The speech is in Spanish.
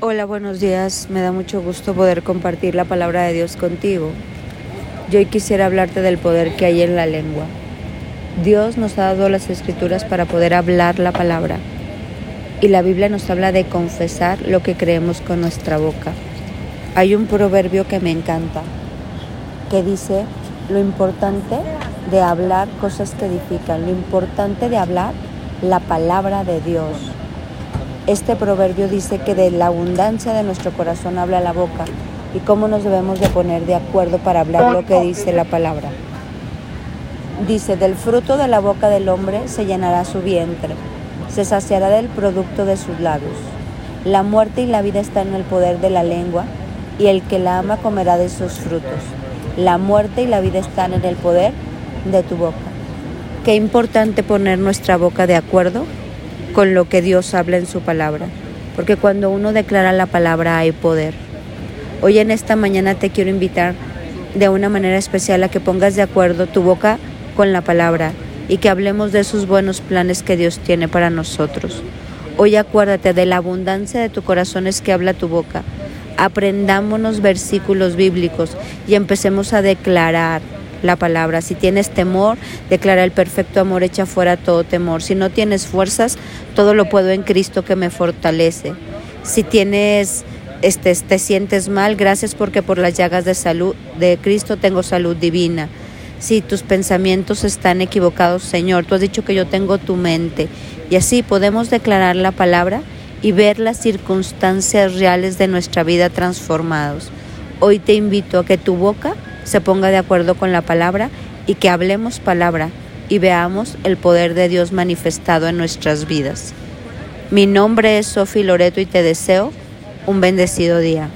Hola, buenos días. Me da mucho gusto poder compartir la palabra de Dios contigo. Yo hoy quisiera hablarte del poder que hay en la lengua. Dios nos ha dado las escrituras para poder hablar la palabra. Y la Biblia nos habla de confesar lo que creemos con nuestra boca. Hay un proverbio que me encanta, que dice lo importante de hablar cosas que edifican, lo importante de hablar la palabra de Dios. Este proverbio dice que de la abundancia de nuestro corazón habla la boca y cómo nos debemos de poner de acuerdo para hablar lo que dice la palabra. Dice, del fruto de la boca del hombre se llenará su vientre, se saciará del producto de sus labios. La muerte y la vida están en el poder de la lengua y el que la ama comerá de sus frutos. La muerte y la vida están en el poder de tu boca. Qué importante poner nuestra boca de acuerdo con lo que Dios habla en su palabra, porque cuando uno declara la palabra hay poder. Hoy en esta mañana te quiero invitar de una manera especial a que pongas de acuerdo tu boca con la palabra y que hablemos de esos buenos planes que Dios tiene para nosotros. Hoy acuérdate de la abundancia de tu corazón es que habla tu boca. Aprendámonos versículos bíblicos y empecemos a declarar la palabra. Si tienes temor, declara el perfecto amor, echa fuera todo temor. Si no tienes fuerzas, todo lo puedo en Cristo que me fortalece. Si tienes este, te sientes mal, gracias porque por las llagas de salud de Cristo tengo salud divina. Si tus pensamientos están equivocados, Señor, tú has dicho que yo tengo tu mente. Y así podemos declarar la palabra y ver las circunstancias reales de nuestra vida transformados. Hoy te invito a que tu boca se ponga de acuerdo con la palabra y que hablemos palabra y veamos el poder de Dios manifestado en nuestras vidas. Mi nombre es Sofi Loreto y te deseo un bendecido día.